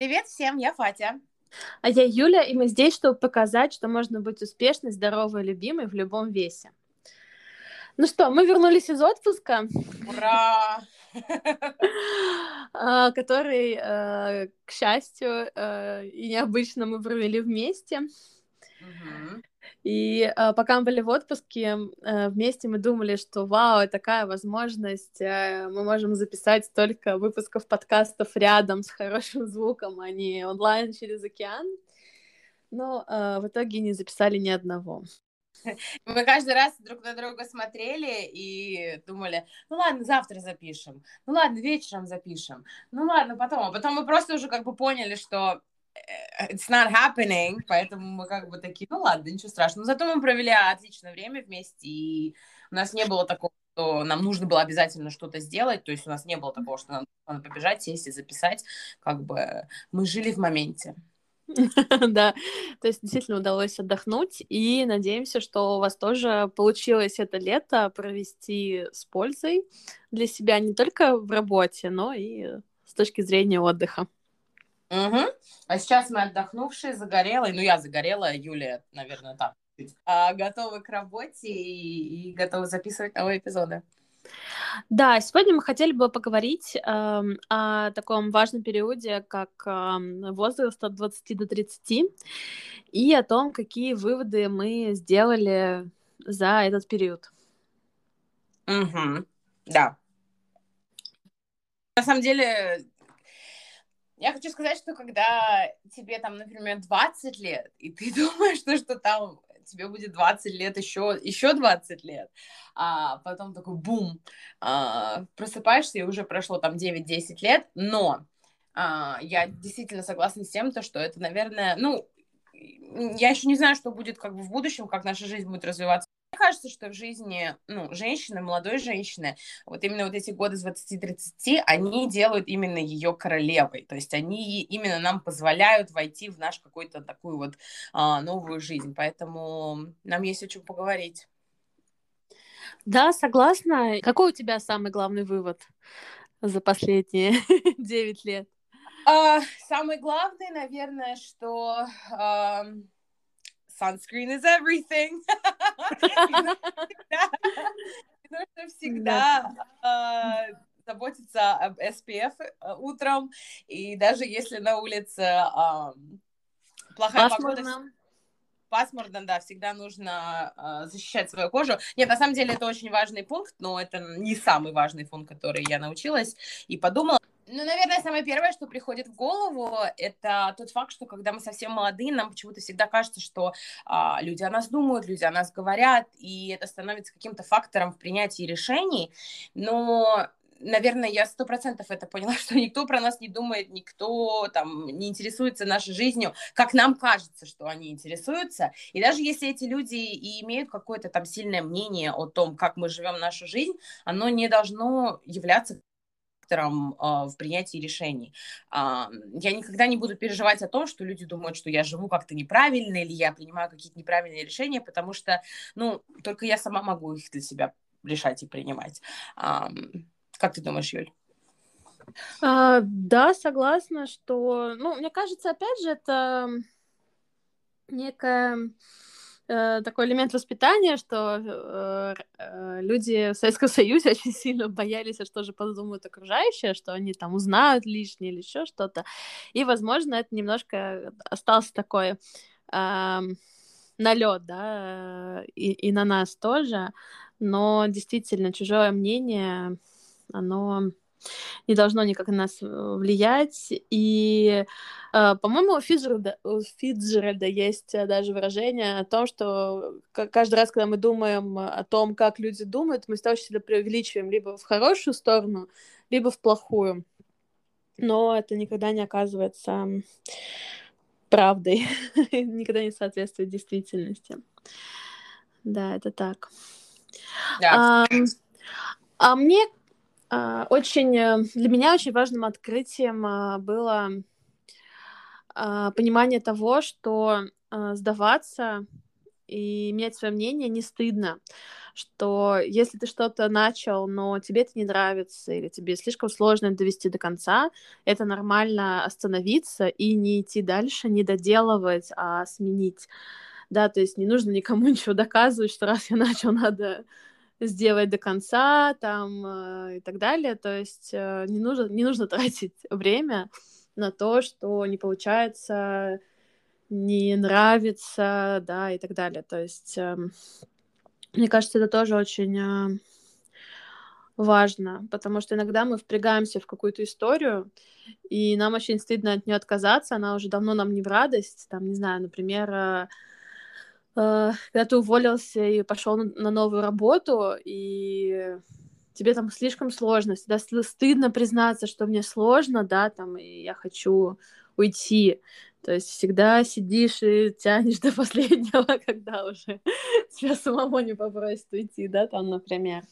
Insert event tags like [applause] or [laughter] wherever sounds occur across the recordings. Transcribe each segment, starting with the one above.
Привет всем, я Фатя. А я Юля, и мы здесь, чтобы показать, что можно быть успешной, здоровой, любимой в любом весе. Ну что, мы вернулись из отпуска. Ура! [laughs] А, который, э, к счастью, э, и необычно мы провели вместе. И э, пока мы были в отпуске, э, вместе мы думали, что вау, такая возможность, э, мы можем записать столько выпусков подкастов рядом с хорошим звуком, а не онлайн через океан. Но э, в итоге не записали ни одного. Мы каждый раз друг на друга смотрели и думали, ну ладно, завтра запишем, ну ладно, вечером запишем, ну ладно, потом. А потом мы просто уже как бы поняли, что it's not happening, поэтому мы как бы такие, ну ладно, ничего страшного. Но зато мы провели отличное время вместе, и у нас не было такого, что нам нужно было обязательно что-то сделать, то есть у нас не было такого, что нам надо побежать, сесть и записать, как бы мы жили в моменте. [laughs] Да, то есть действительно удалось отдохнуть, и надеемся, что у вас тоже получилось это лето провести с пользой для себя не только в работе, но и с точки зрения отдыха. Угу. А сейчас мы отдохнувшие, загорелые, ну я загорелая, Юлия, наверное, так, а, готовы к работе и, и готовы записывать новые эпизоды. Да, сегодня мы хотели бы поговорить э, о таком важном периоде, как э, возраст от 20 до 30, и о том, какие выводы мы сделали за этот период. Угу. Да. На самом деле, я хочу сказать, что когда тебе там, например, 20 лет, и ты [laughs] думаешь, что, что там тебе будет 20 лет, еще, еще 20 лет, а потом такой бум, а, просыпаешься, и уже прошло там 9-10 лет, но а, я действительно согласна с тем, то, что это, наверное, ну, я еще не знаю, что будет как бы в будущем, как наша жизнь будет развиваться кажется, что в жизни ну, женщины, молодой женщины, вот именно вот эти годы с 20-30, они делают именно ее королевой. То есть они именно нам позволяют войти в наш какой-то такую вот а, новую жизнь. Поэтому нам есть о чем поговорить. Да, согласна. Какой у тебя самый главный вывод за последние [laughs] 9 лет? Uh, самый главный, наверное, что uh, sunscreen is everything. [laughs] Нужно всегда а, заботиться об SPF э, утром, и даже если на улице плохая погода, пасмурно, да, всегда нужно э, защищать свою кожу. Нет, на самом деле это очень важный пункт, но это не самый важный пункт, который я научилась и подумала. Ну, наверное, самое первое, что приходит в голову, это тот факт, что когда мы совсем молодые, нам почему-то всегда кажется, что а, люди о нас думают, люди о нас говорят, и это становится каким-то фактором в принятии решений. Но наверное, я сто процентов это поняла, [laughs] что никто про нас не думает, никто там не интересуется нашей жизнью, как нам кажется, что они интересуются. И даже если эти люди и имеют какое-то там сильное мнение о том, как мы живем нашу жизнь, оно не должно являться фактором э, в принятии решений. Э, я никогда не буду переживать о том, что люди думают, что я живу как-то неправильно или я принимаю какие-то неправильные решения, потому что, ну, только я сама могу их для себя решать и принимать. Э, как ты думаешь, Юль? А, да, согласна, что, ну, мне кажется, опять же, это некая Э, такой элемент воспитания, что э, э, люди в Советском Союзе [laughs] очень сильно боялись, а что же подумают окружающие, что они там узнают лишнее или еще что-то. И, возможно, это немножко остался такой э, налет, да, и, и на нас тоже. Но действительно, чужое мнение, оно не должно никак на нас э, влиять. И, э, по-моему, у Фиджеральда, у Фиджеральда есть э, даже выражение о том, что каждый раз, когда мы думаем о том, как люди думают, мы всегда очень сильно преувеличиваем либо в хорошую сторону, либо в плохую. Но это никогда не оказывается правдой, [laughs] никогда не соответствует действительности. Да, это так. Да. А, а мне очень э, для меня очень важным открытием а, было а, понимание того, что сдаваться и иметь свое мнение не стыдно, что если ты что-то начал, но тебе это не нравится, или тебе слишком сложно довести до конца, это нормально остановиться и не идти дальше, не доделывать, а сменить. Да, то есть не нужно никому [laughs] ничего доказывать, что раз я начал, надо сделать до конца, там, э, и так далее. То есть э, не нужно, не нужно [laughs] тратить время на то, что не получается, не нравится, да, и так далее. То есть, э, мне кажется, это тоже очень э, важно, потому что иногда мы впрягаемся в какую-то историю, и нам очень стыдно от нее отказаться, она уже давно нам не в радость, там, не знаю, например, когда ты уволился и пошел на, новую работу, и тебе там слишком сложно, всегда стыдно признаться, что мне сложно, да, там, и я хочу уйти. То есть всегда сидишь и тянешь [laughs] до последнего, [laughs] когда уже [laughs] тебя самому не попросят уйти, да, там, например.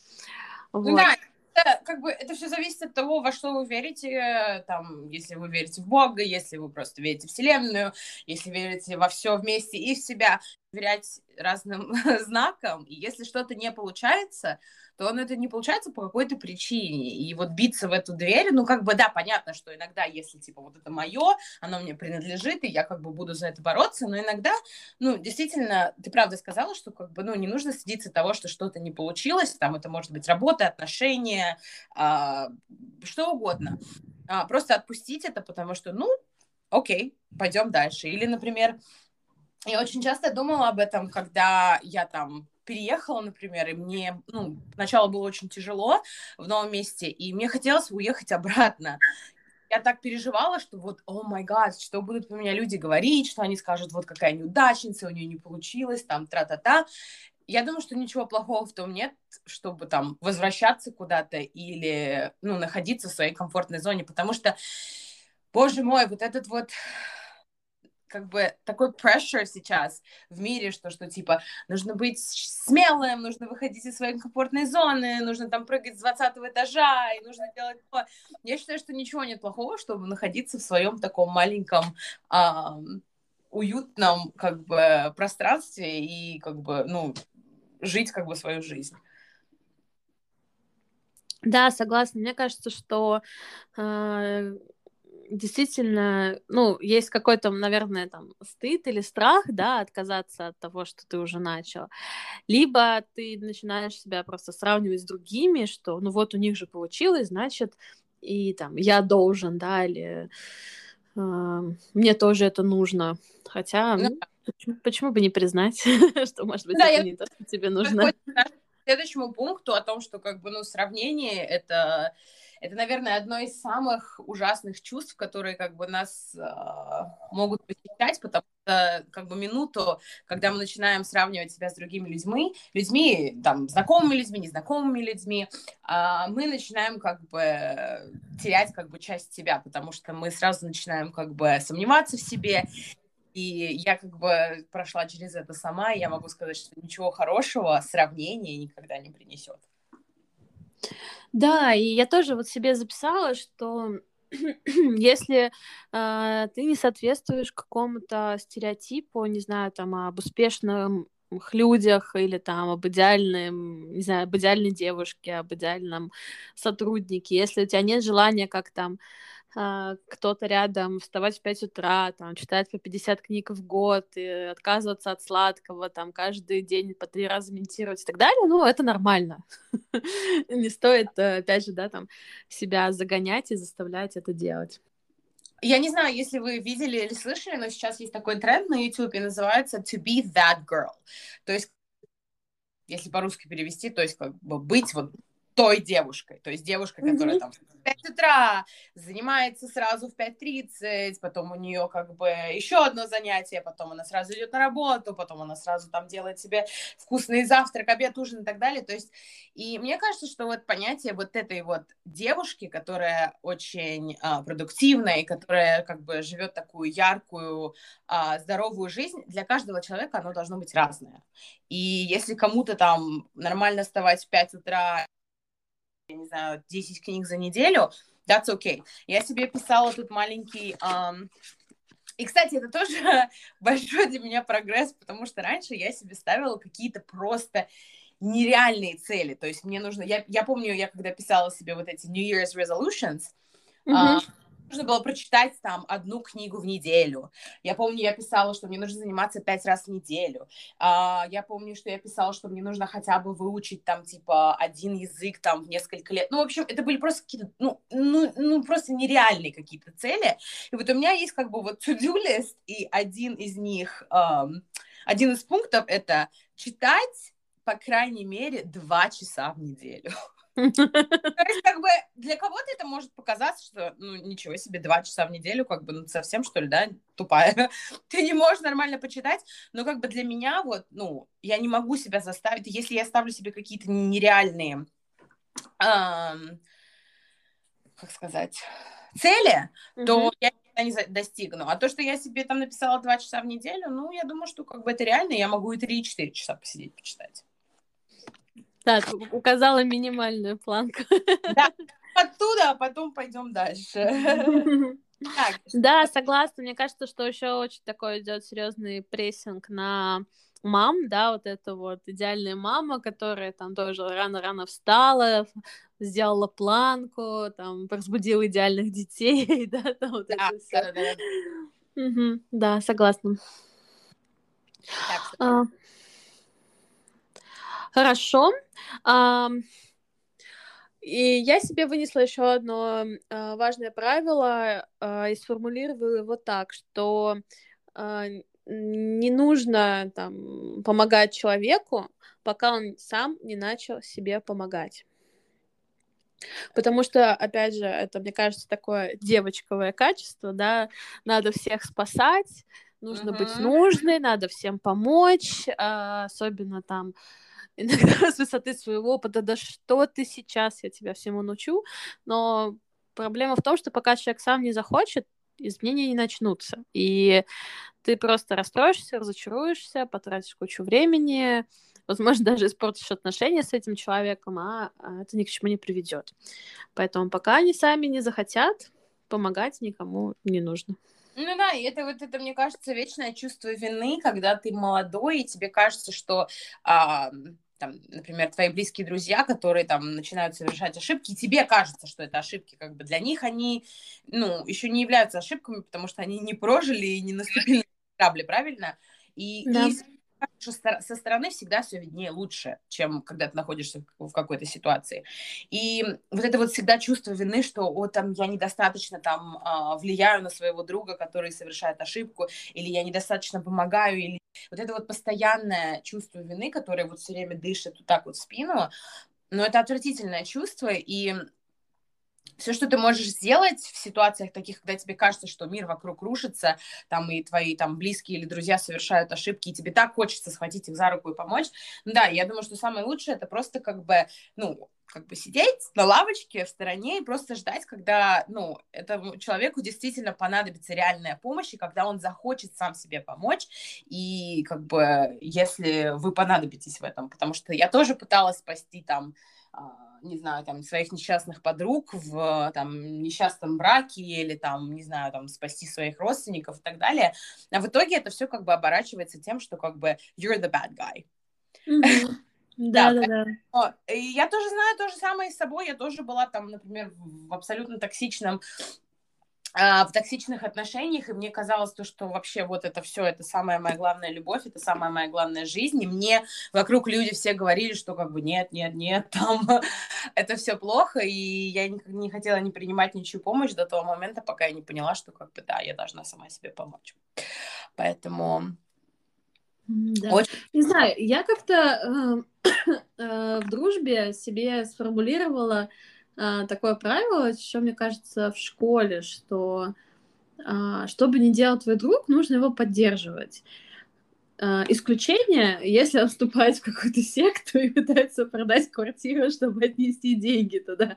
Вот. Ну да, это, как бы это все зависит от того, во что вы верите, там, если вы верите в Бога, если вы просто верите в Вселенную, если верите во все вместе и в себя, доверять разным [laughs] знакам, и если что-то не получается, то он это не получается по какой-то причине. И вот биться в эту дверь, ну, как бы, да, понятно, что иногда, если, типа, вот это мое, оно мне принадлежит, и я, как бы, буду за это бороться, но иногда, ну, действительно, ты правда сказала, что, как бы, ну, не нужно стыдиться того, что что-то не получилось, там, это может быть работа, отношения, а, что угодно. А, просто отпустить это, потому что, ну, окей, пойдем дальше. Или, например, я очень часто думала об этом, когда я там переехала, например, и мне, ну, сначала было очень тяжело в новом месте, и мне хотелось уехать обратно. Я так переживала, что вот, о май гад, что будут про меня люди говорить, что они скажут, вот какая неудачница, у нее не получилось, там, тра-та-та. Я думаю, что ничего плохого в том нет, чтобы там возвращаться куда-то или, ну, находиться в своей комфортной зоне, потому что, боже мой, вот этот вот как бы такой pressure сейчас в мире, что, что типа нужно быть смелым, нужно выходить из своей комфортной зоны, нужно там прыгать с 20 этажа, и нужно делать то. Я считаю, что ничего нет плохого, чтобы находиться в своем таком маленьком а, уютном как бы пространстве и как бы, ну, жить как бы свою жизнь. Да, согласна. Мне кажется, что э, действительно, ну, есть какой-то, наверное, там стыд или страх, да, отказаться от того, что ты уже начал. Либо ты начинаешь себя просто сравнивать с другими, что, ну, вот у них же получилось, значит, и там я должен, да, или э, мне тоже это нужно. Хотя, ну, почему, почему бы не признать, [laughs] что, может быть, да, это я... не то, что тебе нужно. К следующему пункту о том, что, как бы, ну, сравнение — это это, наверное, одно из самых ужасных чувств, которые как бы нас э, могут посещать, потому что как бы минуту, когда мы начинаем сравнивать себя с другими людьми, людьми, там, знакомыми людьми, незнакомыми людьми, э, мы начинаем как бы терять как бы часть себя, потому что мы сразу начинаем как бы сомневаться в себе, и я как бы прошла через это сама, и я могу сказать, что ничего хорошего сравнение никогда не принесет. Да, и я тоже вот себе записала, что [clears throat] если э, ты не соответствуешь какому-то стереотипу, не знаю, там, об успешном людях или там об идеальном, не знаю, об идеальной девушке, об идеальном сотруднике, если у тебя нет желания как там кто-то рядом вставать в 5 утра, там, читать по 50 книг в год, и отказываться от сладкого, там, каждый день по три раза медитировать и так далее, ну, это нормально. [laughs] Не стоит, э, опять же, да, там, себя загонять и заставлять это делать. Я не знаю, если вы видели или слышали, но сейчас есть такой тренд на YouTube, и называется to be that girl. То есть, если по-русски перевести, то есть как бы быть вот той девушкой. То есть девушка, которая mm-hmm. там в 5 утра занимается сразу в 5.30, потом у нее как бы еще одно занятие, потом она сразу идет на работу, потом она сразу там делает себе вкусный завтрак, обед, ужин и так далее. То есть, и мне кажется, что вот понятие вот этой вот девушки, которая очень а, продуктивная и которая как бы живет такую яркую, а, здоровую жизнь, для каждого человека оно должно быть разное. И если кому-то там нормально вставать в 5 утра я не знаю, 10 книг за неделю, that's okay. Я себе писала тут маленький um, И, кстати, это тоже [laughs] большой для меня прогресс, потому что раньше я себе ставила какие-то просто нереальные цели. То есть мне нужно... Я, я помню, я когда писала себе вот эти New Year's resolutions, mm-hmm. а, нужно было прочитать там одну книгу в неделю. Я помню, я писала, что мне нужно заниматься пять раз в неделю. А, я помню, что я писала, что мне нужно хотя бы выучить там типа один язык там в несколько лет. Ну, в общем, это были просто какие-то, ну, ну, ну просто нереальные какие-то цели. И вот у меня есть как бы вот to-do list, и один из них, эм, один из пунктов это читать по крайней мере два часа в неделю. То есть, как бы, для кого-то это может показаться, что, ну, ничего себе, два часа в неделю, как бы, ну, совсем, что ли, да, тупая. [laughs] Ты не можешь нормально почитать, но, как бы, для меня, вот, ну, я не могу себя заставить, если я ставлю себе какие-то нереальные, эм, как сказать, цели, mm-hmm. то я не достигну. А то, что я себе там написала два часа в неделю, ну, я думаю, что, как бы, это реально, я могу и три-четыре часа посидеть, почитать. Так, указала минимальную планку. Да, оттуда, а потом пойдем дальше. Так. Да, согласна. Мне кажется, что еще очень такой идет серьезный прессинг на мам, да, вот это вот идеальная мама, которая там тоже рано-рано встала, сделала планку, там, разбудила идеальных детей, [laughs] да, там вот да, это все. Да, да, да. Угу, да, согласна. Так, а, Хорошо. И я себе вынесла еще одно а, важное правило а, и сформулировала его так, что а, не нужно там, помогать человеку, пока он сам не начал себе помогать. Потому что, опять же, это, мне кажется, такое девочковое качество, да, надо всех спасать, нужно uh-huh. быть нужной, надо всем помочь, особенно там иногда [laughs] с высоты своего опыта, да что ты сейчас, я тебя всему научу, но проблема в том, что пока человек сам не захочет, изменения не начнутся, и ты просто расстроишься, разочаруешься, потратишь кучу времени, возможно, [laughs] даже испортишь отношения с этим человеком, а, а это ни к чему не приведет. Поэтому пока они сами не захотят, помогать никому не нужно. Ну да, и это вот это, мне кажется, вечное чувство вины, когда ты молодой, и тебе кажется, что а, там, например, твои близкие друзья, которые там начинают совершать ошибки, и тебе кажется, что это ошибки, как бы для них они, ну, еще не являются ошибками, потому что они не прожили и не наступили на грабли, правильно? И, да. и со стороны всегда все виднее лучше, чем когда ты находишься в какой-то ситуации. И вот это вот всегда чувство вины, что о, там я недостаточно там а, влияю на своего друга, который совершает ошибку, или я недостаточно помогаю, или вот это вот постоянное чувство вины, которое вот все время дышит вот так вот в спину, но это отвратительное чувство, и все, что ты можешь сделать в ситуациях таких, когда тебе кажется, что мир вокруг рушится, там и твои там близкие или друзья совершают ошибки, и тебе так хочется схватить их за руку и помочь. Да, я думаю, что самое лучшее это просто как бы, ну, как бы сидеть на лавочке в стороне и просто ждать, когда, ну, этому человеку действительно понадобится реальная помощь, и когда он захочет сам себе помочь, и как бы, если вы понадобитесь в этом, потому что я тоже пыталась спасти там а, не знаю, там, своих несчастных подруг в там, несчастном браке или там, не знаю, там, спасти своих родственников и так далее. А в итоге это все как бы оборачивается тем, что как бы you're the bad guy. Да, да, да. Я тоже знаю то же самое с собой. Я тоже была там, например, в абсолютно токсичном а, в токсичных отношениях, и мне казалось то, что вообще вот это все, это самая моя главная любовь, это самая моя главная жизнь, и мне вокруг люди все говорили, что как бы нет, нет, нет, [laughs] там это все плохо, и я не, не хотела не принимать ничью помощь до того момента, пока я не поняла, что как бы да, я должна сама себе помочь. Поэтому... Да. Очень... Не знаю, я как-то э, э, в дружбе себе сформулировала а, такое правило, еще, мне кажется, в школе, что а, что бы ни делал твой друг, нужно его поддерживать. Uh, исключение, если он вступает в какую-то секту и пытается продать квартиру, чтобы отнести деньги туда.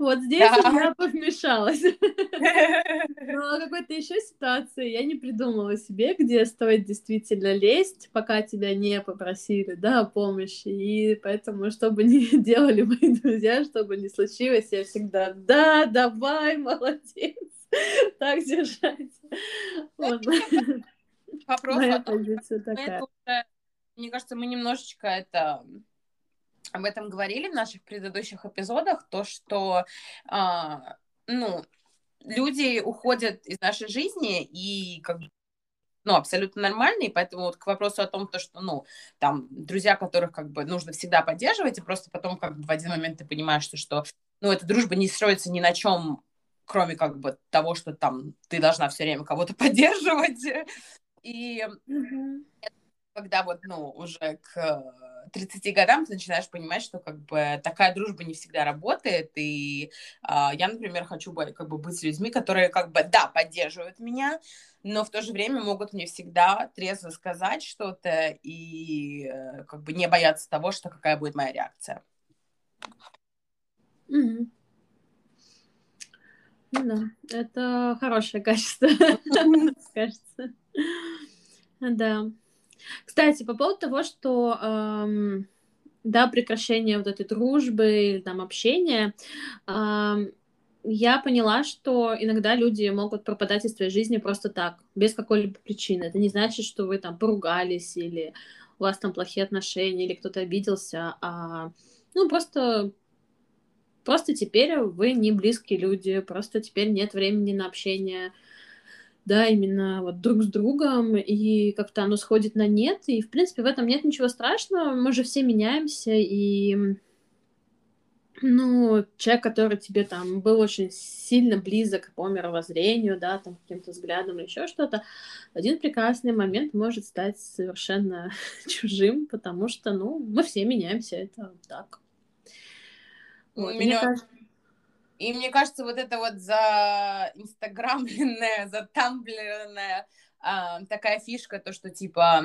Вот здесь да. я повмешалась. [laughs] Но какой-то еще ситуации я не придумала себе, где стоит действительно лезть, пока тебя не попросили, да, о помощи. И поэтому, чтобы не [laughs] делали мои друзья, чтобы не случилось, я всегда, да, давай, молодец. [laughs] так держать. Вопрос Моя позиция такая. Мне кажется, мы немножечко это об этом говорили в наших предыдущих эпизодах, то, что, а, ну, люди уходят из нашей жизни и как бы ну, абсолютно нормально, и поэтому вот к вопросу о том, то, что, ну, там, друзья, которых, как бы, нужно всегда поддерживать, и просто потом, как бы, в один момент ты понимаешь, что, что ну, эта дружба не строится ни на чем, кроме, как бы, того, что, там, ты должна все время кого-то [laughs] поддерживать, и mm-hmm. когда вот, ну, уже к 30 годам ты начинаешь понимать, что как бы такая дружба не всегда работает, и э, я, например, хочу как бы быть с людьми, которые как бы, да, поддерживают меня, но в то же время могут мне всегда трезво сказать что-то и э, как бы не бояться того, что какая будет моя реакция. Mm-hmm. Да, это хорошее качество, [laughs] [laughs] кажется. Да. Кстати, по поводу того, что эм, да, прекращение вот этой дружбы или там общения, эм, я поняла, что иногда люди могут пропадать из твоей жизни просто так, без какой-либо причины. Это не значит, что вы там поругались или у вас там плохие отношения или кто-то обиделся, а ну просто просто теперь вы не близкие люди, просто теперь нет времени на общение, да, именно вот друг с другом, и как-то оно сходит на нет, и, в принципе, в этом нет ничего страшного, мы же все меняемся, и, ну, человек, который тебе там был очень сильно близок по мировоззрению, да, там, каким-то взглядом или еще что-то, один прекрасный момент может стать совершенно [laughs] чужим, потому что, ну, мы все меняемся, это так. Вот. Меня... Мне кажется, и мне кажется, вот это вот за инстаграмленная, [laughs] за тамблерная а, такая фишка, то, что типа,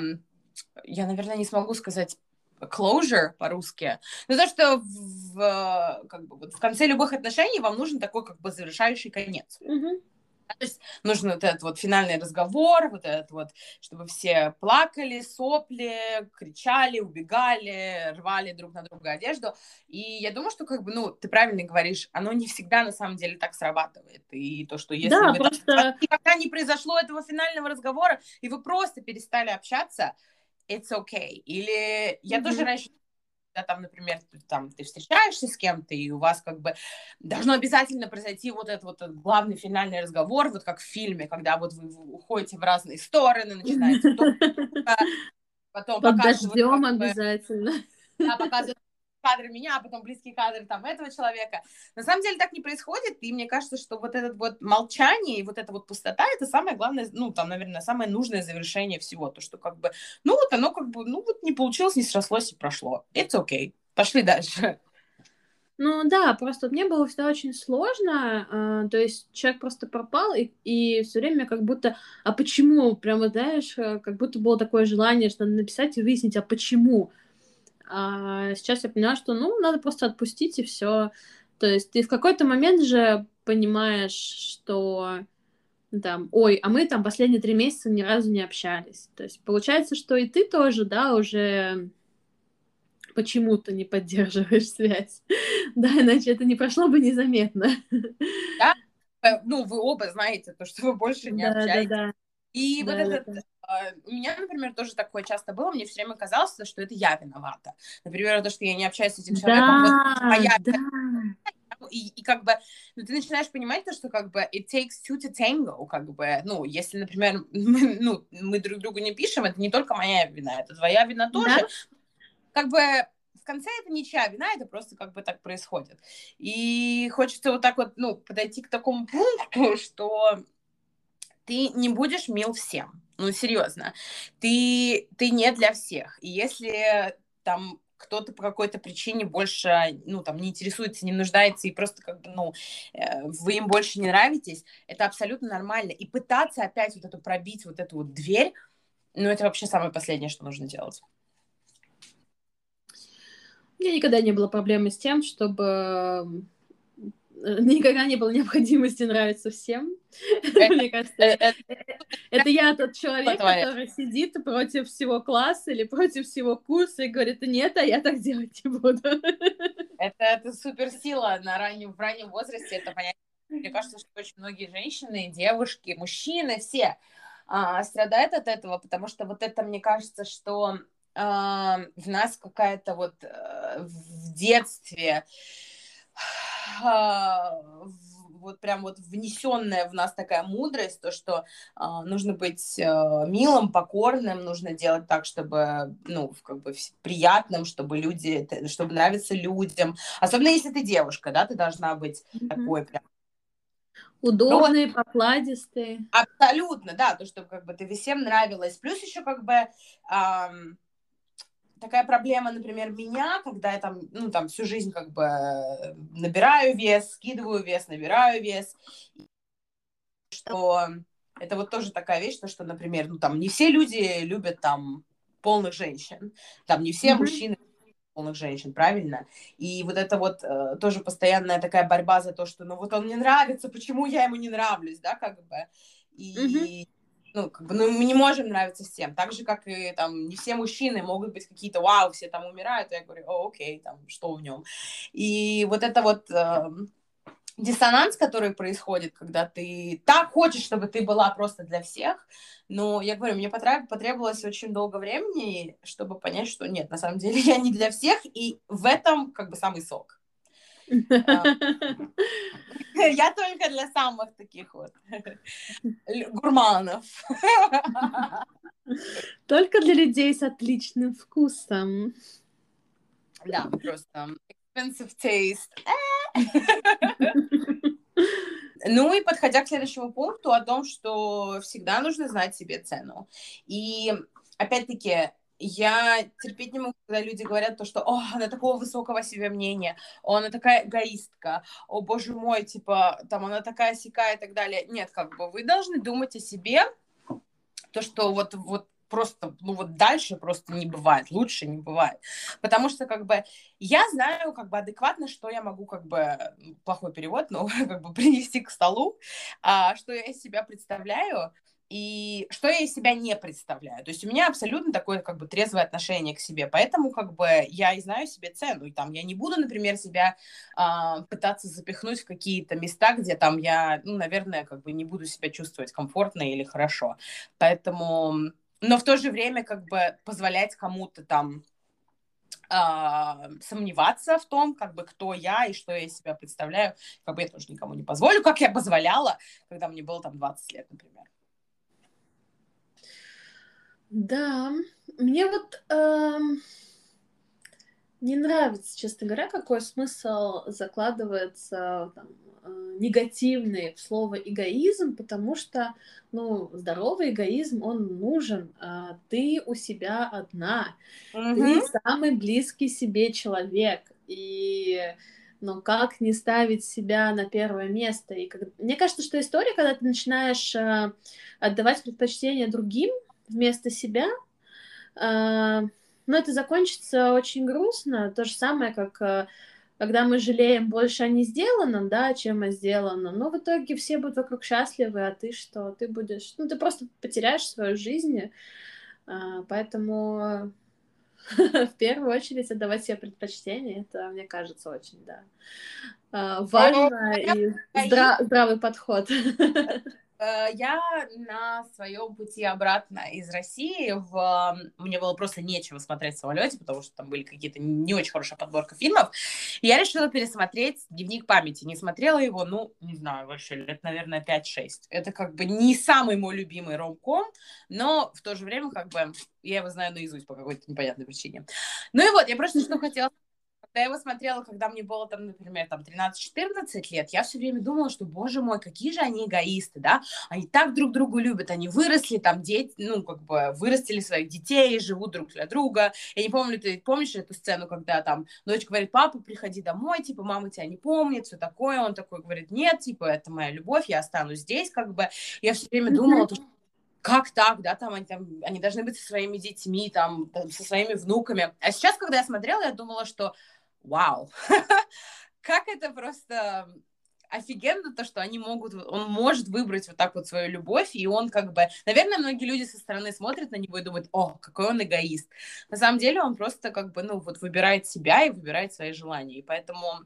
я, наверное, не смогу сказать closure по-русски. Но то, что в, как бы, вот в конце любых отношений вам нужен такой как бы завершающий конец. Mm-hmm. То есть нужен вот этот вот финальный разговор, вот этот вот, чтобы все плакали, сопли, кричали, убегали, рвали друг на друга одежду. И я думаю, что как бы, ну, ты правильно говоришь, оно не всегда на самом деле так срабатывает. И то, что если да, вы просто... там, никогда не произошло этого финального разговора, и вы просто перестали общаться, it's okay. Или я mm-hmm. тоже раньше когда там, например, там, ты встречаешься с кем-то, и у вас как бы должно обязательно произойти вот этот вот главный финальный разговор, вот как в фильме, когда вот вы уходите в разные стороны, начинаете потом Под дождем обязательно. Да, показывают кадры меня, а потом близкие кадры там этого человека. На самом деле так не происходит, и мне кажется, что вот это вот молчание и вот эта вот пустота, это самое главное, ну, там, наверное, самое нужное завершение всего, то, что как бы, ну, вот оно как бы, ну, вот не получилось, не срослось и прошло. It's okay. Пошли дальше. Ну да, просто мне было всегда очень сложно, э, то есть человек просто пропал, и, и все время как будто, а почему, прямо, знаешь, э, как будто было такое желание, что написать и выяснить, а почему, а сейчас я поняла, что, ну, надо просто отпустить и все. То есть ты в какой-то момент же понимаешь, что там, ой, а мы там последние три месяца ни разу не общались. То есть получается, что и ты тоже, да, уже почему-то не поддерживаешь [laughs] связь. да, иначе это не прошло бы незаметно. Да, э, ну, вы оба знаете то, что вы больше не да, общаетесь. Да, да. И да, вот этот да. А, у меня, например, тоже такое часто было, мне все время казалось, что это я виновата. Например, то, что я не общаюсь с этим человеком, да, вот, а я... Да. [laughs] И, и как бы, ну, ты начинаешь понимать то, что как бы it takes two to tango, как бы, ну, если, например, мы, [laughs] ну, мы друг другу не пишем, это не только моя вина, это твоя вина тоже. Да? Как бы в конце это ничья вина, это просто как бы так происходит. И хочется вот так вот, ну, подойти к такому пункту, что ты не будешь мил всем. Ну, серьезно. Ты, ты не для всех. И если там кто-то по какой-то причине больше, ну, там, не интересуется, не нуждается, и просто, как бы, ну, э, вы им больше не нравитесь, это абсолютно нормально. И пытаться опять вот эту пробить, вот эту вот дверь, ну, это вообще самое последнее, что нужно делать. У меня никогда не было проблемы с тем, чтобы никогда не было необходимости нравиться всем. [laughs] Мне кажется, э, э, это я тот человек, который сидит против всего класса или против всего курса и говорит, нет, а я так делать не буду. [laughs] Это, суперсила на раннем, в раннем возрасте, это понятие мне кажется, что очень многие женщины, девушки, мужчины, все а, страдают от этого, потому что вот это, мне кажется, что а, в нас какая-то вот в детстве вот прям вот внесенная в нас такая мудрость, то, что э, нужно быть э, милым, покорным, нужно делать так, чтобы, ну, как бы приятным, чтобы люди, чтобы нравиться людям. Особенно если ты девушка, да, ты должна быть mm-hmm. такой прям Удобные, ну, покладистые. Абсолютно, да, то, чтобы как бы ты всем нравилось. Плюс еще как бы эм, такая проблема, например, меня, когда я там, ну, там всю жизнь как бы набираю вес, скидываю вес, набираю вес, что это вот тоже такая вещь, то, что, например, ну, там не все люди любят там полных женщин, там не все mm-hmm. мужчины полных женщин, правильно? И вот это вот э, тоже постоянная такая борьба за то, что, ну, вот он мне нравится, почему я ему не нравлюсь, да, как бы. И, mm-hmm ну, как бы, ну, мы не можем нравиться всем. Так же, как и там, не все мужчины могут быть какие-то, вау, все там умирают, я говорю, о, окей, там, что в нем. И вот это вот э, диссонанс, который происходит, когда ты так хочешь, чтобы ты была просто для всех, но я говорю, мне потребовалось очень долго времени, чтобы понять, что нет, на самом деле [laughs] я не для всех, и в этом как бы самый сок. [laughs] Я только для самых таких вот [laughs] гурманов. [laughs] Только для людей с отличным вкусом. Да, просто expensive taste. Ну и подходя к следующему пункту о том, что всегда нужно знать себе цену. И опять-таки я терпеть не могу, когда люди говорят то, что «О, она такого высокого себе мнения», «О, она такая эгоистка», «О, боже мой», типа, там, она такая сякая и так далее. Нет, как бы вы должны думать о себе, то, что вот, вот просто, ну вот дальше просто не бывает, лучше не бывает. Потому что, как бы, я знаю, как бы, адекватно, что я могу, как бы, плохой перевод, но, [laughs] как бы, [laughs] принести к столу, а, что я из себя представляю, и что я из себя не представляю. То есть у меня абсолютно такое как бы трезвое отношение к себе, поэтому как бы я и знаю себе цену, и там я не буду, например, себя э, пытаться запихнуть в какие-то места, где там я, ну, наверное, как бы не буду себя чувствовать комфортно или хорошо. Поэтому, но в то же время как бы позволять кому-то там Uh, сомневаться в том, как бы, кто я и что я из себя представляю, как бы я тоже никому не позволю, как я позволяла, когда мне было там 20 лет, например. Да, мне вот эм, не нравится, честно говоря, какой смысл закладывается там, э, негативный в слово эгоизм, потому что, ну, здоровый эгоизм, он нужен. А ты у себя одна, угу. ты самый близкий себе человек, и но как не ставить себя на первое место? И как... Мне кажется, что история, когда ты начинаешь э, отдавать предпочтение другим, вместо себя, а, но это закончится очень грустно. То же самое, как э, когда мы жалеем больше о не сделанном, да, чем о сделанном. Но в итоге все будут вокруг счастливы, а ты что? Ты будешь... Ну, ты просто потеряешь свою жизнь. А, поэтому [laughs] в первую очередь отдавать себе предпочтение, это, мне кажется, очень, да, а, важно и здравый подход. [laughs] Э, я на своем пути обратно из России, в... мне было просто нечего смотреть в самолете, потому что там были какие-то не очень хорошая подборка фильмов. И я решила пересмотреть «Дневник памяти». Не смотрела его, ну, не знаю, вообще лет, наверное, 5-6. Это как бы не самый мой любимый ромком, но в то же время как бы я его знаю наизусть по какой-то непонятной причине. Ну и вот, я просто что хотела когда я его смотрела, когда мне было там, например, там 13-14 лет, я все время думала, что, боже мой, какие же они эгоисты, да, они так друг друга любят, они выросли, там, дети, ну, как бы, вырастили своих детей, живут друг для друга. Я не помню, ты помнишь эту сцену, когда там дочь говорит, папа, приходи домой, типа, мама тебя не помнит, все такое, он такой говорит, нет, типа, это моя любовь, я останусь здесь, как бы. Я все время думала, что как так, да, там они, там они должны быть со своими детьми, там, там, со своими внуками. А сейчас, когда я смотрела, я думала, что вау, [laughs] как это просто офигенно то, что они могут, он может выбрать вот так вот свою любовь, и он как бы, наверное, многие люди со стороны смотрят на него и думают, о, какой он эгоист. На самом деле он просто как бы, ну, вот выбирает себя и выбирает свои желания, и поэтому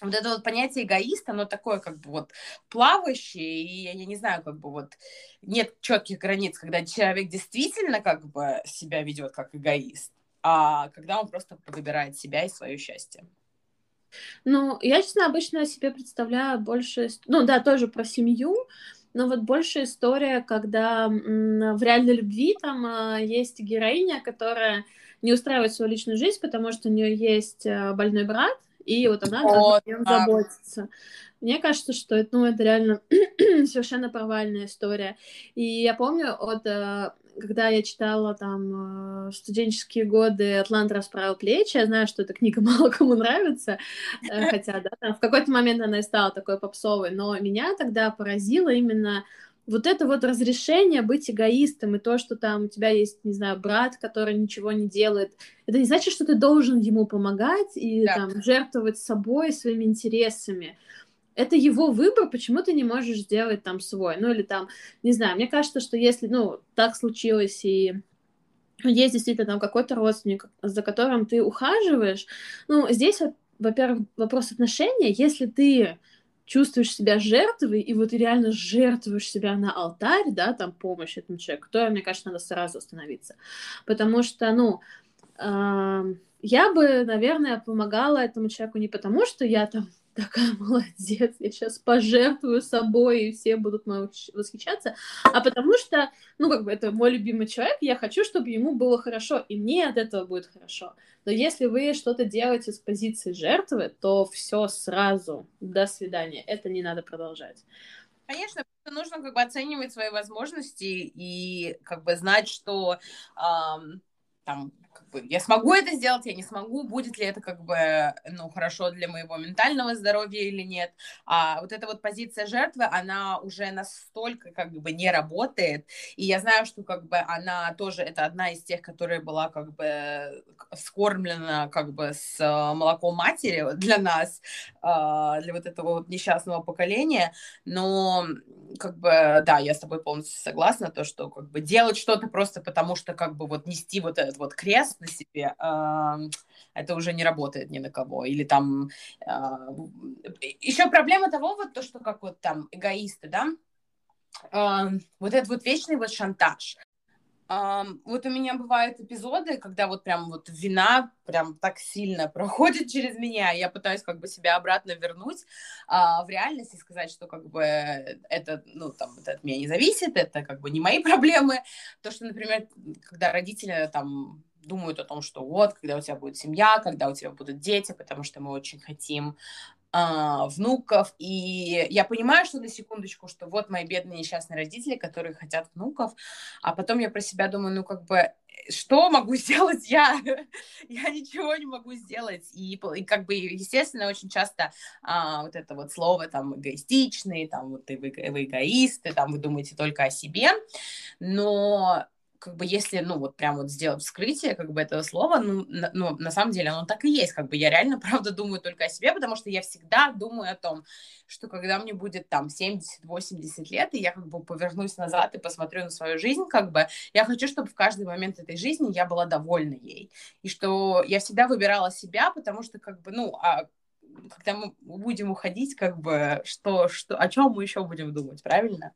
вот это вот понятие эгоист, оно такое как бы вот плавающее, и я, не знаю, как бы вот нет четких границ, когда человек действительно как бы себя ведет как эгоист, а когда он просто выбирает себя и свое счастье. Ну, я, честно, обычно себе представляю больше, ну да, тоже про семью, но вот больше история, когда в реальной любви там а, есть героиня, которая не устраивает свою личную жизнь, потому что у нее есть а, больной брат, и вот она вот, о нем заботится. Мне кажется, что это, ну, это реально [clears throat] совершенно провальная история. И я помню от а, когда я читала там э, студенческие годы «Атлант расправил плечи», я знаю, что эта книга [laughs] мало кому нравится, э, хотя, да, в какой-то момент она и стала такой попсовой, но меня тогда поразило именно вот это вот разрешение быть эгоистом и то, что там у тебя есть, не знаю, брат, который ничего не делает, это не значит, что ты должен ему помогать и да. там жертвовать собой, своими интересами это его выбор, почему ты не можешь сделать там свой, ну или там, не знаю, мне кажется, что если, ну, так случилось и есть действительно там какой-то родственник, за которым ты ухаживаешь, ну, здесь, во-первых, вопрос отношения, если ты чувствуешь себя жертвой, и вот реально жертвуешь себя на алтарь, да, там, помощь этому человеку, то, мне кажется, надо сразу остановиться. Потому что, ну, я бы, наверное, помогала этому человеку не потому, что я там такая [laughs] молодец, я сейчас пожертвую собой, и все будут мной восхищаться, а потому что, ну, как бы это мой любимый человек, я хочу, чтобы ему было хорошо, и мне от этого будет хорошо. Но если вы что-то делаете с позиции жертвы, то все сразу, до свидания, это не надо продолжать. Конечно, нужно как бы оценивать свои возможности и как бы знать, что эм, там как бы, я смогу это сделать, я не смогу, будет ли это как бы, ну, хорошо для моего ментального здоровья или нет. А вот эта вот позиция жертвы, она уже настолько как бы не работает, и я знаю, что как бы она тоже, это одна из тех, которая была как бы скормлена как бы с э, молоком матери для нас, а, для вот этого вот несчастного поколения, но как бы, да, я с тобой полностью согласна, то, что как бы делать что-то просто потому, что как бы вот нести вот этот вот крест на себе, это уже не работает ни на кого. Или там... А, Еще проблема того, вот то, что как вот там эгоисты, да, вот этот вот вечный вот шантаж. Вот у меня бывают эпизоды, когда вот прям вот вина прям так сильно [laughs] проходит через меня, я пытаюсь как бы себя обратно вернуть uh, в реальность и сказать, что как бы это, ну, там, это от меня не зависит, это как бы не мои [laughs] проблемы. То, что, например, когда родители там думают о том, что вот, когда у тебя будет семья, когда у тебя будут дети, потому что мы очень хотим а, внуков. И я понимаю, что на секундочку, что вот мои бедные несчастные родители, которые хотят внуков, а потом я про себя думаю, ну как бы что могу [laughs] сделать я? я ничего не могу сделать. И, и как бы, естественно, очень часто а, вот это вот слово там эгоистичный, там вот вы, вы эгоисты, там вы думаете только о себе, но как бы если, ну, вот прям вот сделать вскрытие, как бы этого слова, ну, на, ну, на самом деле оно так и есть, как бы я реально, [laughs] правда, думаю только о себе, потому что я всегда думаю о том, что когда мне будет там 70-80 лет, и я как бы повернусь назад и посмотрю на свою жизнь, как бы я хочу, чтобы в каждый момент этой жизни я была довольна ей, и что я всегда выбирала себя, потому что как бы, ну, а когда мы будем уходить, как бы, что, что, о чем мы еще будем думать, правильно?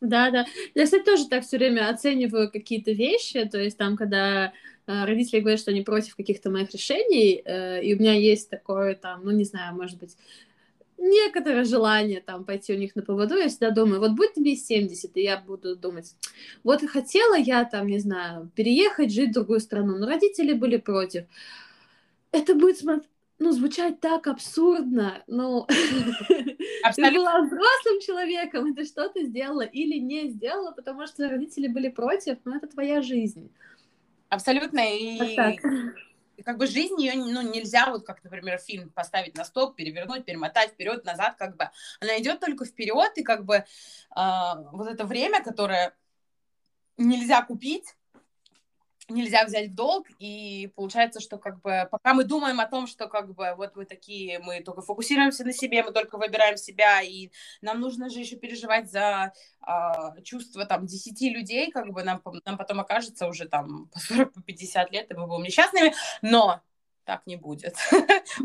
Да, да. Я, кстати, тоже так все время оцениваю какие-то вещи, то есть там, когда э, родители говорят, что они против каких-то моих решений, э, и у меня есть такое там, ну, не знаю, может быть, некоторое желание там пойти у них на поводу, я всегда думаю, вот будет тебе 70, и я буду думать, вот хотела я там, не знаю, переехать, жить в другую страну, но родители были против. Это будет ну, звучать так абсурдно, ну, [laughs] ты была взрослым человеком, и ты что-то сделала или не сделала, потому что родители были против, но это твоя жизнь. Абсолютно, и как бы жизнь ее ну, нельзя вот как, например, фильм поставить на стоп, перевернуть, перемотать вперед, назад, как бы она идет только вперед, и как бы э, вот это время, которое нельзя купить, нельзя взять в долг, и получается, что как бы пока мы думаем о том, что как бы вот мы такие, мы только фокусируемся на себе, мы только выбираем себя, и нам нужно же еще переживать за а, чувства там 10 людей, как бы нам, нам потом окажется уже там по 40-50 лет, и мы будем несчастными, но так не будет. [laughs]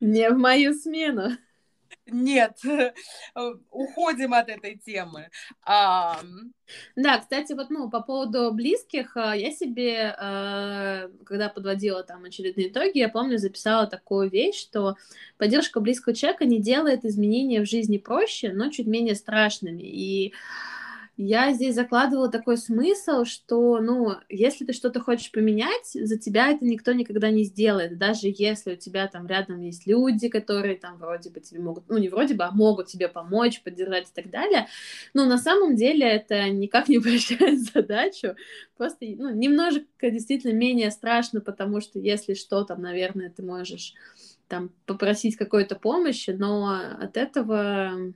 Не в мою смену. Нет, [laughs] уходим от этой темы. А... Да, кстати, вот, ну, по поводу близких, а, я себе, а, когда подводила там очередные итоги, я помню, записала такую вещь, что поддержка близкого человека не делает изменения в жизни проще, но чуть менее страшными. И я здесь закладывала такой смысл, что, ну, если ты что-то хочешь поменять, за тебя это никто никогда не сделает, даже если у тебя там рядом есть люди, которые там вроде бы тебе могут, ну, не вроде бы, а могут тебе помочь, поддержать и так далее, но на самом деле это никак не [laughs] упрощает задачу, просто, ну, немножко действительно менее страшно, потому что если что, там, наверное, ты можешь там попросить какой-то помощи, но от этого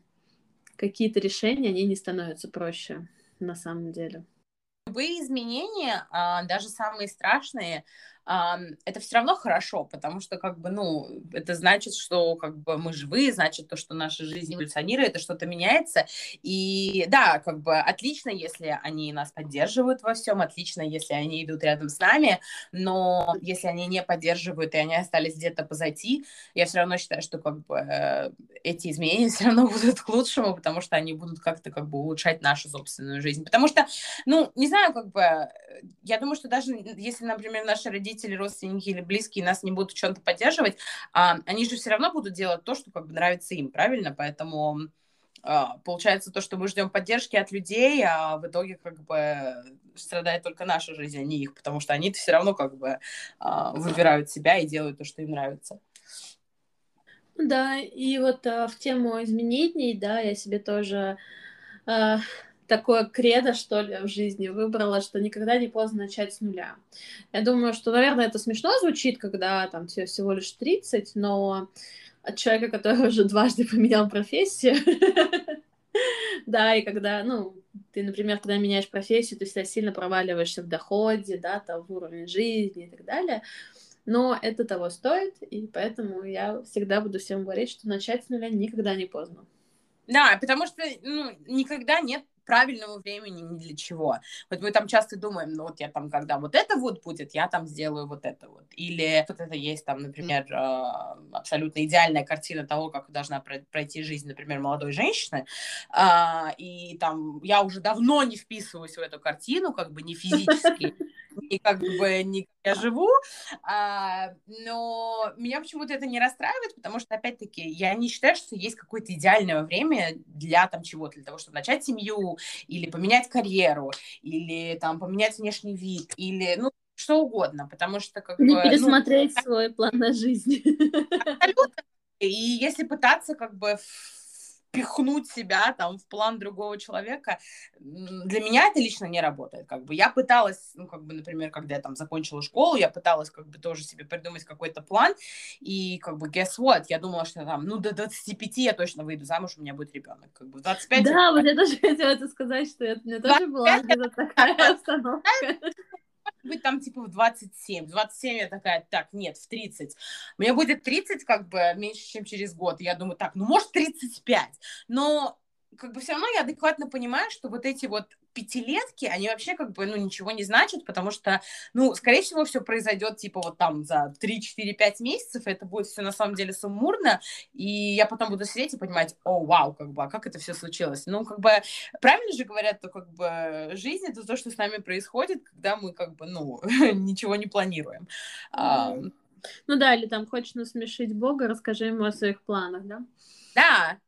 какие-то решения, они не становятся проще на самом деле. Любые изменения, а, даже самые страшные, это все равно хорошо, потому что, как бы, ну, это значит, что, как бы, мы живые, значит, то, что наша жизнь эволюционирует, и что-то меняется, и, да, как бы, отлично, если они нас поддерживают во всем, отлично, если они идут рядом с нами, но если они не поддерживают, и они остались где-то позади, я все равно считаю, что, как бы, э, эти изменения [laughs] все равно будут к лучшему, потому что они будут как-то, как бы, улучшать нашу собственную жизнь, потому что, ну, не знаю, как бы, я думаю, что даже если, например, наши родители родители, родственники или близкие нас не будут в чем-то поддерживать, а, они же все равно будут делать то, что как бы нравится им, правильно? Поэтому а, получается то, что мы ждем поддержки от людей, а в итоге как бы страдает только наша жизнь, а не их, потому что они все равно как бы а, выбирают себя и делают то, что им нравится. Да, и вот а, в тему изменений, да, я себе тоже а, такое кредо, что ли, в жизни выбрала, что никогда не поздно начать с нуля. Я думаю, что, наверное, это смешно звучит, когда там тебе всего лишь 30, но от человека, который [laughs] уже дважды поменял профессию, [laughs] да, и когда, ну, ты, например, когда меняешь профессию, ты всегда сильно проваливаешься в доходе, да, там, в уровне жизни и так далее, но это того стоит, и поэтому я всегда буду всем говорить, что начать с нуля никогда не поздно. Да, потому что ну, никогда нет правильного времени ни для чего. Вот мы там часто думаем, ну вот я там, когда вот это вот будет, я там сделаю вот это вот. Или вот это есть там, например, а, абсолютно идеальная картина того, как должна пройти жизнь, например, молодой женщины. А, и там я уже давно не вписываюсь в эту картину, как бы не физически, и как бы не я живу, а, но меня почему-то это не расстраивает, потому что, опять-таки, я не считаю, что есть какое-то идеальное время для там чего-то, для того, чтобы начать семью, или поменять карьеру, или там поменять внешний вид, или, ну, что угодно, потому что как не бы... Не пересмотреть ну, свой план на жизнь. Абсолютно. И если пытаться как бы впихнуть себя там в план другого человека, для меня это лично не работает. Как бы. Я пыталась, ну, как бы, например, когда я там закончила школу, я пыталась как бы тоже себе придумать какой-то план, и как бы guess what, я думала, что там, ну, до 25 я точно выйду замуж, у меня будет ребенок. Как бы. 25... Да, вот я тоже [laughs] хотела это сказать, что это мне тоже была такая обстановка быть там типа в 27. В 27 я такая, так, нет, в 30. Мне будет 30 как бы меньше, чем через год. Я думаю, так, ну может 35. Но как бы все равно я адекватно понимаю, что вот эти вот пятилетки, они вообще как бы, ну, ничего не значат, потому что, ну, скорее всего, все произойдет, типа, вот там за 3-4-5 месяцев, это будет все на самом деле суммурно, и я потом буду сидеть и понимать, о, вау, как бы, а как это все случилось? Ну, как бы, правильно же говорят, то, как бы, жизнь — это то, что с нами происходит, когда мы, как бы, ну, [laughs] ничего не планируем. Mm-hmm. Ну да, или там хочешь насмешить Бога, расскажи ему о своих планах, да? Да,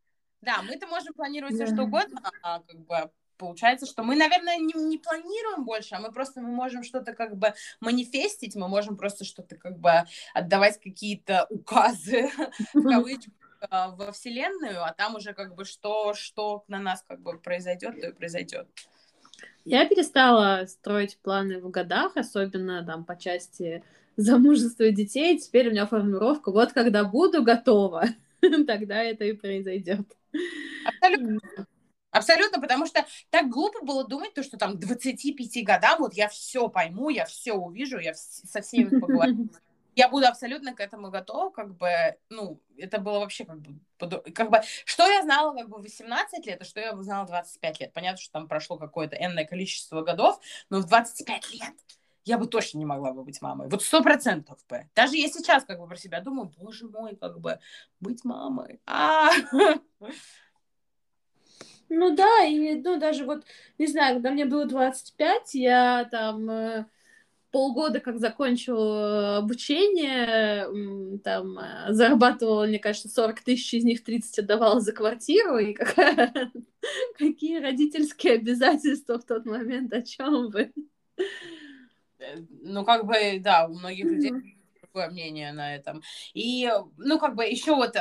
да, мы-то можем планировать все что угодно, а как бы получается, что мы, наверное, не, не планируем больше, а мы просто мы можем что-то как бы манифестить, мы можем просто что-то как бы отдавать какие-то указы [laughs] в кавычках а, во Вселенную, а там уже как бы что, что на нас как бы произойдет, то и произойдет. Я перестала строить планы в годах, особенно там по части замужества и детей. Теперь у меня формулировка вот когда буду готова, [laughs] тогда это и произойдет. Абсолютно. Абсолютно, потому что так глупо было думать, то, что там к 25 годам вот я все пойму, я все увижу, я со всеми [laughs] поговорю. Я буду абсолютно к этому готова, как бы, ну, это было вообще как бы, как бы, что я знала как бы 18 лет, а что я узнала 25 лет. Понятно, что там прошло какое-то энное количество годов, но в 25 лет я бы точно не могла бы быть мамой. Вот сто процентов бы. Даже я сейчас как бы про себя думаю, боже мой, как бы быть мамой. А [laughs] Ну да, и ну даже вот, не знаю, когда мне было 25, я там э, полгода как закончила обучение, там э, зарабатывала, мне кажется, 40 тысяч, из них 30 отдавала за квартиру, и какая... [laughs] какие родительские обязательства в тот момент, о чем вы? Э, ну, как бы, да, у многих людей такое мнение на этом. И, ну, как бы еще вот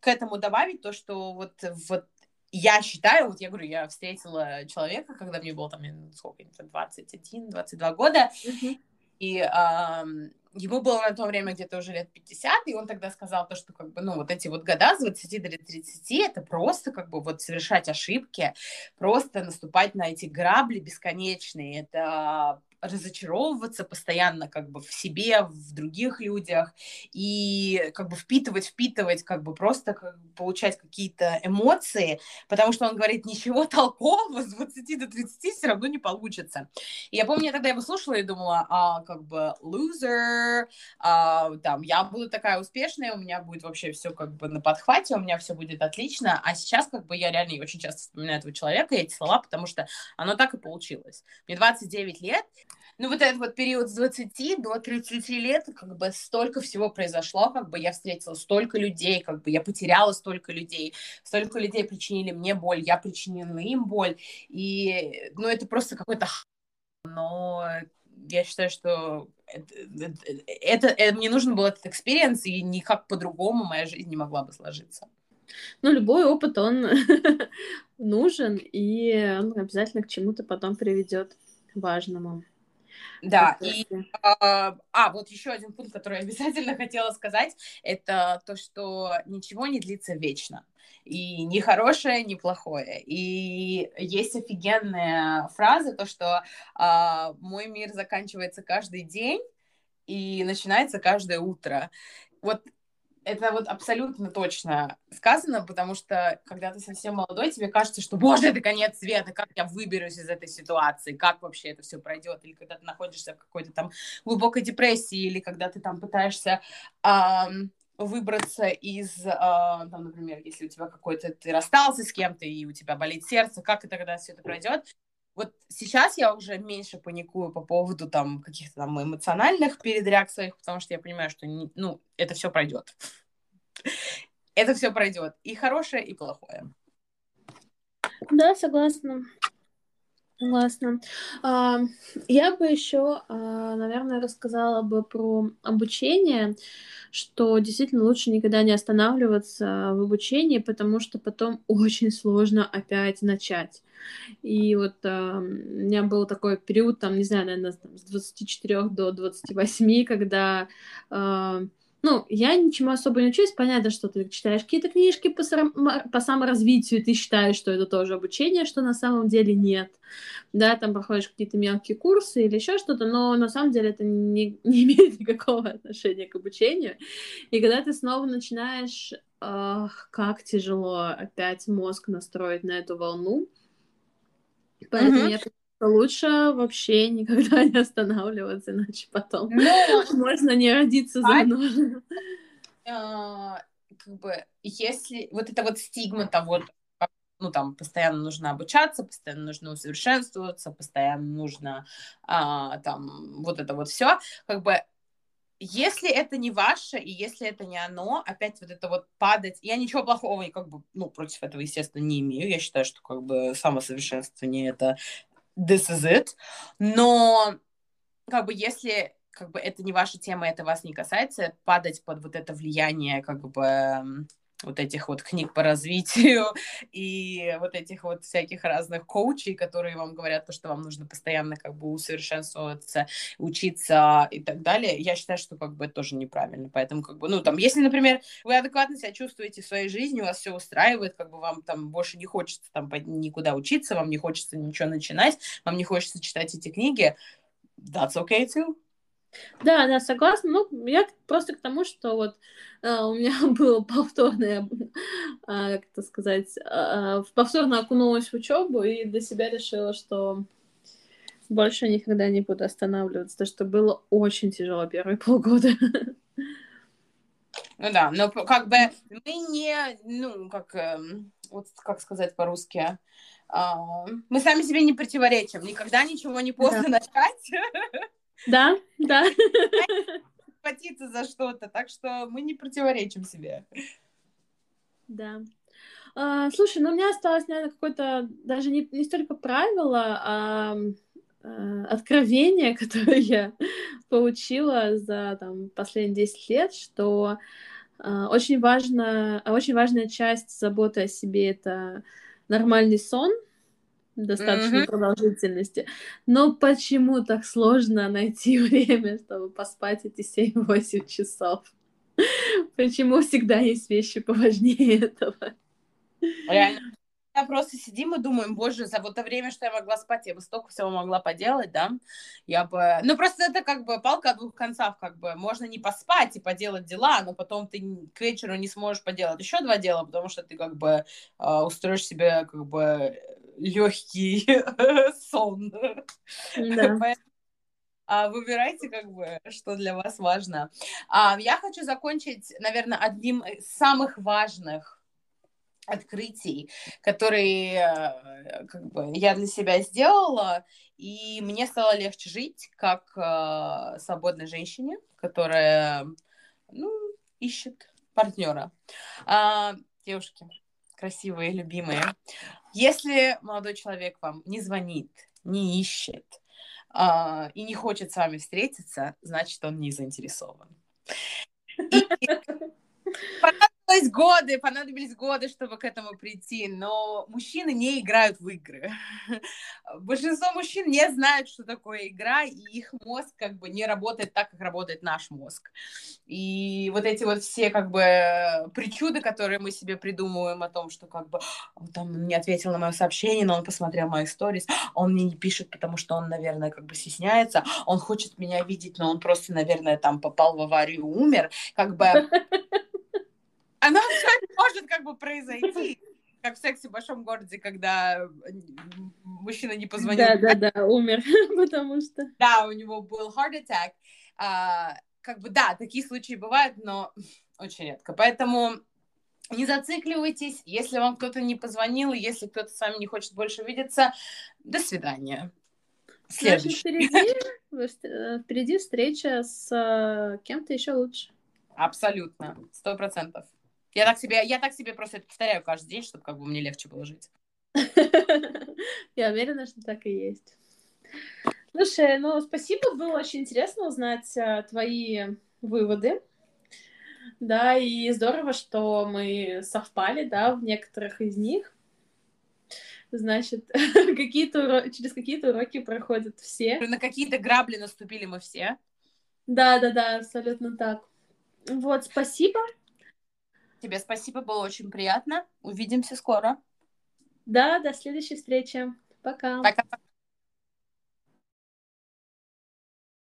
к этому добавить то, что вот, вот я считаю, вот я говорю, я встретила человека, когда мне было там, сколько, 21-22 года, mm-hmm. и э, ему было на то время где-то уже лет 50, и он тогда сказал то, что как бы, ну, вот эти вот года с 20 до 30, это просто как бы вот совершать ошибки, просто наступать на эти грабли бесконечные, это разочаровываться постоянно как бы в себе, в других людях и как бы впитывать, впитывать, как бы просто как бы, получать какие-то эмоции, потому что он говорит, ничего толкового с 20 до 30 все равно не получится. И я помню, я тогда его слушала и думала, а, как бы loser, а, там, я буду такая успешная, у меня будет вообще все как бы на подхвате, у меня все будет отлично, а сейчас как бы я реально очень часто вспоминаю этого человека и эти слова, потому что оно так и получилось. Мне 29 лет, ну, вот этот вот период с 20 до 30 лет, как бы столько всего произошло, как бы я встретила столько людей, как бы я потеряла столько людей, столько людей причинили мне боль, я причинила им боль, и, ну, это просто какой-то но я считаю, что это, это, это, мне нужен был этот experience, и никак по-другому моя жизнь не могла бы сложиться. Ну, любой опыт, он [laughs] нужен, и он обязательно к чему-то потом приведет важному. Да, и а, а, вот еще один пункт, который я [laughs] обязательно хотела сказать, это то, что ничего не длится вечно. И ни хорошее, ни плохое. И есть офигенная фраза, то, что а, мой мир заканчивается каждый день и начинается каждое утро. Вот это вот абсолютно точно сказано, потому что когда ты совсем молодой, тебе кажется, что, боже, это конец света, как я выберусь из этой ситуации, как вообще это все пройдет, или когда ты находишься в какой-то там глубокой депрессии, или когда ты там пытаешься эм, выбраться из, э, там, например, если у тебя какой-то, ты расстался с кем-то, и у тебя болит сердце, как это тогда все это пройдет, вот сейчас я уже меньше паникую по поводу там каких-то там эмоциональных передряг своих, потому что я понимаю, что не, ну, это все пройдет. Это все пройдет. И хорошее, и плохое. Да, согласна. Согласна. А, я бы еще, а, наверное, рассказала бы про обучение, что действительно лучше никогда не останавливаться в обучении, потому что потом [laughs] очень сложно опять начать. И вот э, у меня был такой период, там, не знаю, наверное, с 24 до 28, когда ну, я ничему особо не учусь. Понятно, что ты читаешь какие-то книжки по, сам... по саморазвитию, ты считаешь, что это тоже обучение, что на самом деле нет. Да, там проходишь какие-то мелкие курсы или еще что-то, но на самом деле это не, [laughs] не имеет никакого отношения к обучению. И когда ты снова начинаешь, ах, как тяжело опять мозг настроить на эту волну, Поэтому mm-hmm. я лучше вообще никогда [laughs] не останавливаться, иначе потом Но... [laughs] можно не родиться заново. А, как бы, если вот это вот стигма того, ну, там, постоянно нужно обучаться, постоянно нужно усовершенствоваться, постоянно нужно, а, там, вот это вот все, как бы, если это не ваше, и если это не оно, опять вот это вот падать, я ничего плохого, как бы, ну, против этого, естественно, не имею, я считаю, что, как бы, самосовершенствование — это this is it, но, как бы, если как бы это не ваша тема, это вас не касается, падать под вот это влияние, как бы, вот этих вот книг по развитию [laughs] и вот этих вот всяких разных коучей, которые вам говорят то, что вам нужно постоянно как бы усовершенствоваться, учиться и так далее, я считаю, что как бы это тоже неправильно. Поэтому как бы, ну там, если, например, вы адекватно себя чувствуете в своей жизни, у вас все устраивает, как бы вам там больше не хочется там никуда учиться, вам не хочется ничего начинать, вам не хочется читать эти книги, that's okay too. Да, да, согласна. Ну, я просто к тому, что вот а, у меня [laughs] было повторное, а, как это сказать, а, повторно окунулась в учебу и для себя решила, что больше никогда не буду останавливаться, потому что было очень тяжело первые [laughs] полгода. Ну да, но как бы мы не, ну, как, эм, вот как сказать по-русски, мы сами себе не противоречим, никогда ничего не поздно да. [laughs] начать. Да, да. Хватиться за что-то, так что мы не противоречим себе. Да. А, слушай, ну у меня осталось, наверное, какое-то даже не, не столько правило, а, а откровение, [laughs] которое я получила за там, последние 10 лет, что а, очень, важно, очень важная часть заботы о себе — это нормальный сон, достаточной mm-hmm. продолжительности. Но почему так сложно найти [laughs] время, чтобы поспать эти 7-8 часов? [laughs] Почему всегда есть вещи поважнее этого? Реально. Я просто сидим и думаем, боже, за вот то время, что я могла спать, я бы столько всего могла поделать, да? Я бы... Ну, просто это как бы палка о двух концах, как бы. Можно не поспать и поделать дела, но потом ты к вечеру не сможешь поделать еще два дела, потому что ты как бы э, устроишь себе как бы легкий [laughs] сон. Да. [laughs] А, выбирайте, как бы, что для вас важно. А, я хочу закончить, наверное, одним из самых важных открытий, которые э, как бы, я для себя сделала, и мне стало легче жить как э, свободной женщине, которая ну, ищет партнера. А, девушки, красивые, любимые, если молодой человек вам не звонит, не ищет а, и не хочет с вами встретиться, значит, он не заинтересован. И [laughs] понадобились годы, понадобились годы, чтобы к этому прийти, но мужчины не играют в игры. [laughs] Большинство мужчин не знают, что такое игра, и их мозг как бы не работает так, как работает наш мозг. И вот эти вот все как бы причуды, которые мы себе придумываем о том, что как бы он там не ответил на мое сообщение, но он посмотрел мои сторис, он мне не пишет, потому что он, наверное, как бы стесняется, он хочет меня видеть, но он просто, наверное, там попал в аварию, умер, как бы [laughs] оно все может как бы произойти. Как в сексе в большом городе, когда мужчина не позвонил. Да, да, да, умер, [laughs] потому что... Да, у него был heart attack. А, как бы, да, такие случаи бывают, но очень редко. Поэтому не зацикливайтесь. Если вам кто-то не позвонил, если кто-то с вами не хочет больше видеться, до свидания. Следующий. Впереди, [laughs] э, впереди встреча с э, кем-то еще лучше. Абсолютно, сто процентов. Я так себе, я так себе просто это повторяю каждый день, чтобы как бы мне легче было жить. [laughs] Я уверена, что так и есть. Слушай, ну спасибо, было очень интересно узнать а, твои выводы. Да, и здорово, что мы совпали, да, в некоторых из них. Значит, [laughs] какие-то уро... через какие-то уроки проходят все. На какие-то грабли наступили мы все. Да, да, да, абсолютно так. Вот, спасибо. Тебе спасибо, было очень приятно. Увидимся скоро. Да, до следующей встречи. Пока. Пока-пока.